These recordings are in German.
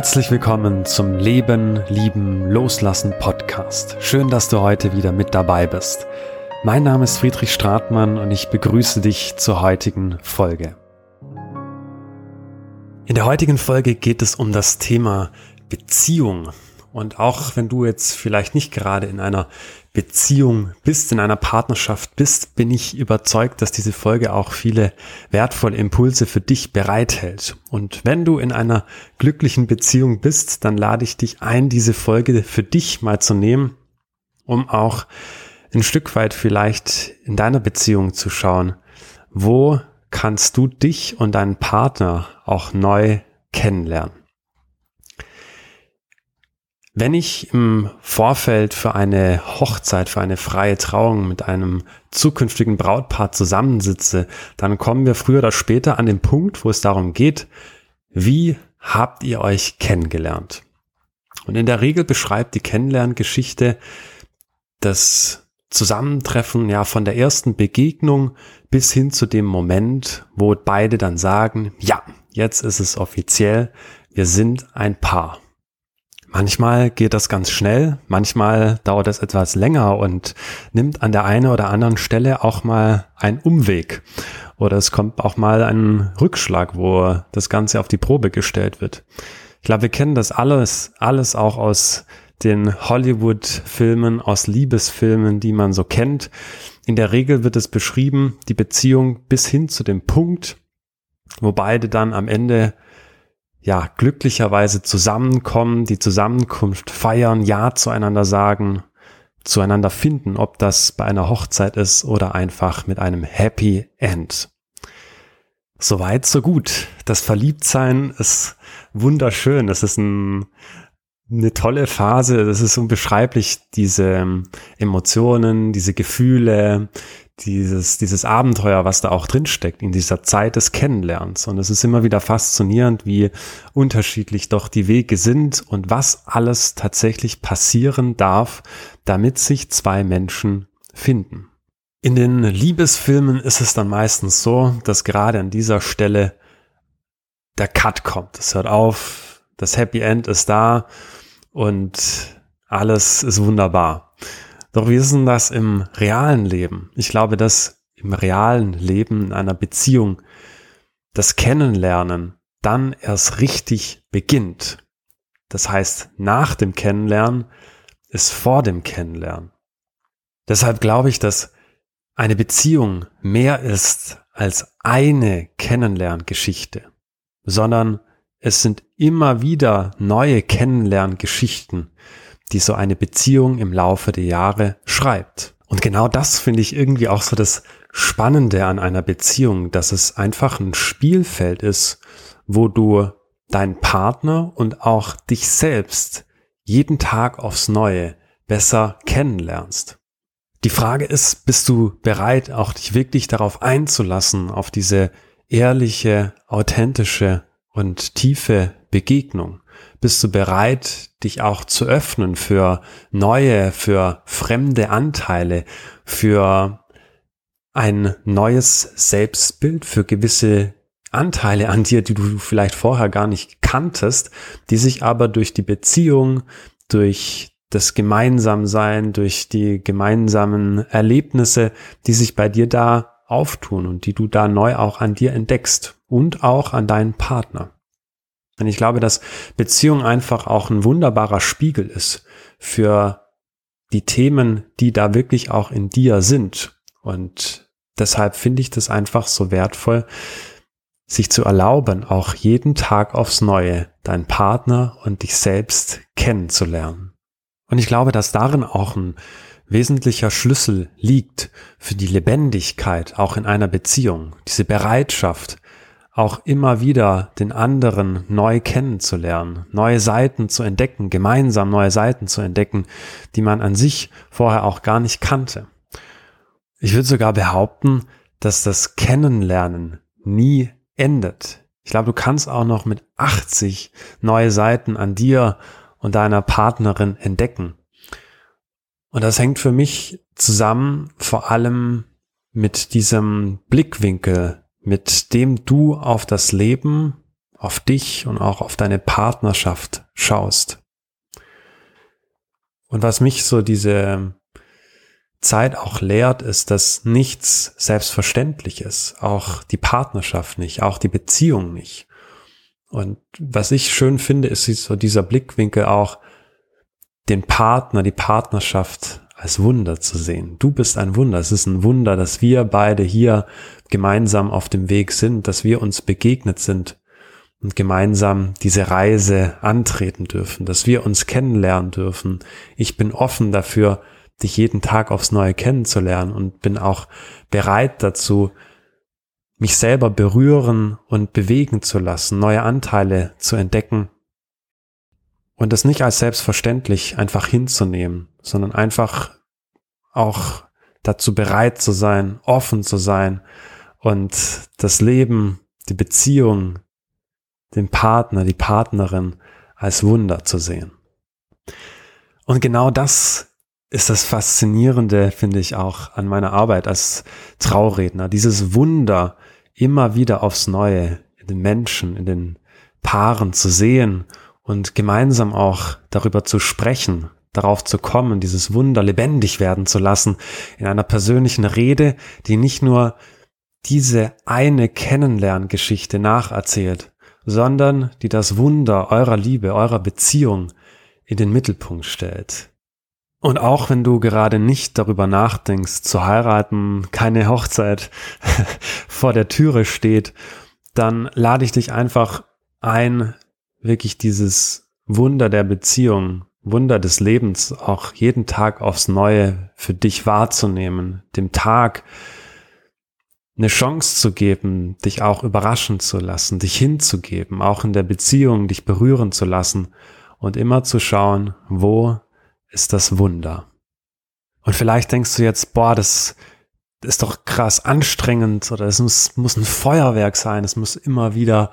Herzlich willkommen zum Leben, Lieben, Loslassen Podcast. Schön, dass du heute wieder mit dabei bist. Mein Name ist Friedrich Stratmann und ich begrüße dich zur heutigen Folge. In der heutigen Folge geht es um das Thema Beziehung. Und auch wenn du jetzt vielleicht nicht gerade in einer Beziehung bist, in einer Partnerschaft bist, bin ich überzeugt, dass diese Folge auch viele wertvolle Impulse für dich bereithält. Und wenn du in einer glücklichen Beziehung bist, dann lade ich dich ein, diese Folge für dich mal zu nehmen, um auch ein Stück weit vielleicht in deiner Beziehung zu schauen, wo kannst du dich und deinen Partner auch neu kennenlernen. Wenn ich im Vorfeld für eine Hochzeit, für eine freie Trauung mit einem zukünftigen Brautpaar zusammensitze, dann kommen wir früher oder später an den Punkt, wo es darum geht, wie habt ihr euch kennengelernt? Und in der Regel beschreibt die Kennenlerngeschichte das Zusammentreffen ja von der ersten Begegnung bis hin zu dem Moment, wo beide dann sagen, ja, jetzt ist es offiziell, wir sind ein Paar. Manchmal geht das ganz schnell, manchmal dauert es etwas länger und nimmt an der einen oder anderen Stelle auch mal einen Umweg. Oder es kommt auch mal ein Rückschlag, wo das Ganze auf die Probe gestellt wird. Ich glaube, wir kennen das alles, alles auch aus den Hollywood-Filmen, aus Liebesfilmen, die man so kennt. In der Regel wird es beschrieben, die Beziehung bis hin zu dem Punkt, wo beide dann am Ende ja, glücklicherweise zusammenkommen, die Zusammenkunft feiern, Ja zueinander sagen, zueinander finden, ob das bei einer Hochzeit ist oder einfach mit einem Happy End. Soweit, so gut. Das Verliebtsein ist wunderschön. Es ist ein, eine tolle Phase. Das ist unbeschreiblich, diese Emotionen, diese Gefühle, dieses, dieses Abenteuer, was da auch drinsteckt in dieser Zeit des Kennenlernens. Und es ist immer wieder faszinierend, wie unterschiedlich doch die Wege sind und was alles tatsächlich passieren darf, damit sich zwei Menschen finden. In den Liebesfilmen ist es dann meistens so, dass gerade an dieser Stelle der Cut kommt. Es hört auf, das Happy End ist da und alles ist wunderbar. Doch wie ist denn das im realen Leben? Ich glaube, dass im realen Leben in einer Beziehung das Kennenlernen dann erst richtig beginnt. Das heißt, nach dem Kennenlernen ist vor dem Kennenlernen. Deshalb glaube ich, dass eine Beziehung mehr ist als eine Kennenlerngeschichte, sondern es sind immer wieder neue Kennenlerngeschichten, die so eine Beziehung im Laufe der Jahre schreibt. Und genau das finde ich irgendwie auch so das Spannende an einer Beziehung, dass es einfach ein Spielfeld ist, wo du deinen Partner und auch dich selbst jeden Tag aufs Neue besser kennenlernst. Die Frage ist, bist du bereit, auch dich wirklich darauf einzulassen, auf diese ehrliche, authentische und tiefe Begegnung? Bist du bereit, dich auch zu öffnen für neue, für fremde Anteile, für ein neues Selbstbild, für gewisse Anteile an dir, die du vielleicht vorher gar nicht kanntest, die sich aber durch die Beziehung, durch das Gemeinsamsein, durch die gemeinsamen Erlebnisse, die sich bei dir da auftun und die du da neu auch an dir entdeckst und auch an deinen Partner. Und ich glaube, dass Beziehung einfach auch ein wunderbarer Spiegel ist für die Themen, die da wirklich auch in dir sind. Und deshalb finde ich das einfach so wertvoll, sich zu erlauben, auch jeden Tag aufs Neue deinen Partner und dich selbst kennenzulernen. Und ich glaube, dass darin auch ein wesentlicher Schlüssel liegt für die Lebendigkeit auch in einer Beziehung, diese Bereitschaft, auch immer wieder den anderen neu kennenzulernen, neue Seiten zu entdecken, gemeinsam neue Seiten zu entdecken, die man an sich vorher auch gar nicht kannte. Ich würde sogar behaupten, dass das Kennenlernen nie endet. Ich glaube, du kannst auch noch mit 80 neue Seiten an dir und deiner Partnerin entdecken. Und das hängt für mich zusammen vor allem mit diesem Blickwinkel, mit dem du auf das Leben, auf dich und auch auf deine Partnerschaft schaust. Und was mich so diese Zeit auch lehrt, ist, dass nichts selbstverständlich ist. Auch die Partnerschaft nicht, auch die Beziehung nicht. Und was ich schön finde, ist so dieser Blickwinkel auch, den Partner, die Partnerschaft als Wunder zu sehen. Du bist ein Wunder. Es ist ein Wunder, dass wir beide hier gemeinsam auf dem Weg sind, dass wir uns begegnet sind und gemeinsam diese Reise antreten dürfen, dass wir uns kennenlernen dürfen. Ich bin offen dafür, dich jeden Tag aufs Neue kennenzulernen und bin auch bereit dazu, mich selber berühren und bewegen zu lassen, neue Anteile zu entdecken und es nicht als selbstverständlich einfach hinzunehmen, sondern einfach auch dazu bereit zu sein, offen zu sein und das Leben, die Beziehung, den Partner, die Partnerin als Wunder zu sehen. Und genau das ist das Faszinierende, finde ich auch an meiner Arbeit als Trauredner. Dieses Wunder immer wieder aufs Neue in den Menschen, in den Paaren zu sehen und gemeinsam auch darüber zu sprechen, darauf zu kommen, dieses Wunder lebendig werden zu lassen in einer persönlichen Rede, die nicht nur diese eine Kennenlerngeschichte nacherzählt, sondern die das Wunder eurer Liebe, eurer Beziehung in den Mittelpunkt stellt. Und auch wenn du gerade nicht darüber nachdenkst, zu heiraten, keine Hochzeit vor der Türe steht, dann lade ich dich einfach ein, wirklich dieses Wunder der Beziehung, Wunder des Lebens auch jeden Tag aufs Neue für dich wahrzunehmen, dem Tag eine Chance zu geben, dich auch überraschen zu lassen, dich hinzugeben, auch in der Beziehung dich berühren zu lassen und immer zu schauen, wo ist das Wunder. Und vielleicht denkst du jetzt, boah, das ist doch krass anstrengend oder es muss, muss ein Feuerwerk sein, es muss immer wieder,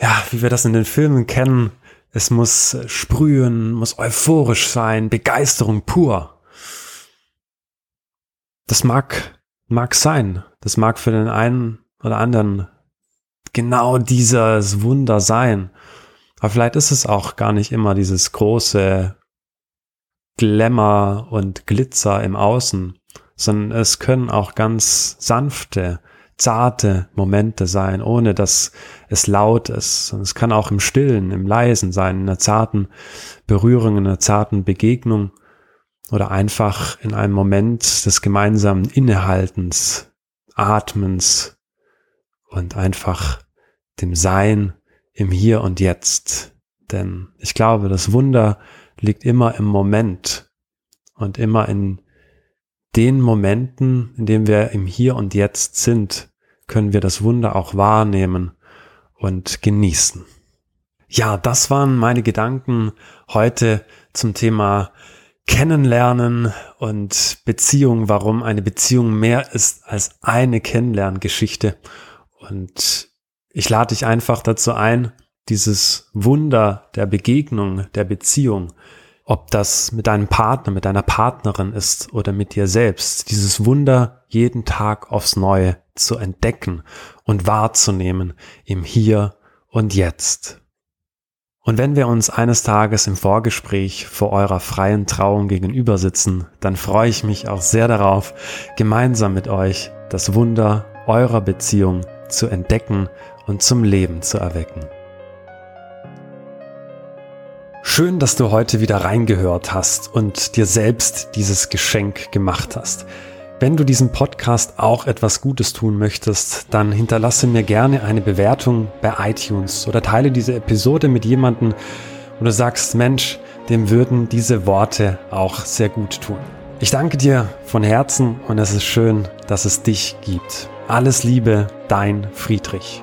ja, wie wir das in den Filmen kennen, es muss sprühen, muss euphorisch sein, Begeisterung pur. Das mag, mag sein. Das mag für den einen oder anderen genau dieses Wunder sein. Aber vielleicht ist es auch gar nicht immer dieses große Glamour und Glitzer im Außen, sondern es können auch ganz sanfte, zarte Momente sein, ohne dass es laut ist. Und es kann auch im Stillen, im Leisen sein, in einer zarten Berührung, in einer zarten Begegnung oder einfach in einem Moment des gemeinsamen Innehaltens, Atmens und einfach dem Sein im Hier und Jetzt. Denn ich glaube, das Wunder liegt immer im Moment und immer in den Momenten, in denen wir im Hier und Jetzt sind, können wir das Wunder auch wahrnehmen und genießen. Ja, das waren meine Gedanken heute zum Thema Kennenlernen und Beziehung, warum eine Beziehung mehr ist als eine Kennenlerngeschichte. Und ich lade dich einfach dazu ein, dieses Wunder der Begegnung, der Beziehung, ob das mit deinem Partner, mit deiner Partnerin ist oder mit dir selbst, dieses Wunder jeden Tag aufs Neue zu entdecken und wahrzunehmen im Hier und Jetzt. Und wenn wir uns eines Tages im Vorgespräch vor eurer freien Trauung gegenüber sitzen, dann freue ich mich auch sehr darauf, gemeinsam mit euch das Wunder eurer Beziehung zu entdecken und zum Leben zu erwecken. Schön, dass du heute wieder reingehört hast und dir selbst dieses Geschenk gemacht hast. Wenn du diesem Podcast auch etwas Gutes tun möchtest, dann hinterlasse mir gerne eine Bewertung bei iTunes oder teile diese Episode mit jemandem, wo du sagst, Mensch, dem würden diese Worte auch sehr gut tun. Ich danke dir von Herzen und es ist schön, dass es dich gibt. Alles Liebe, dein Friedrich.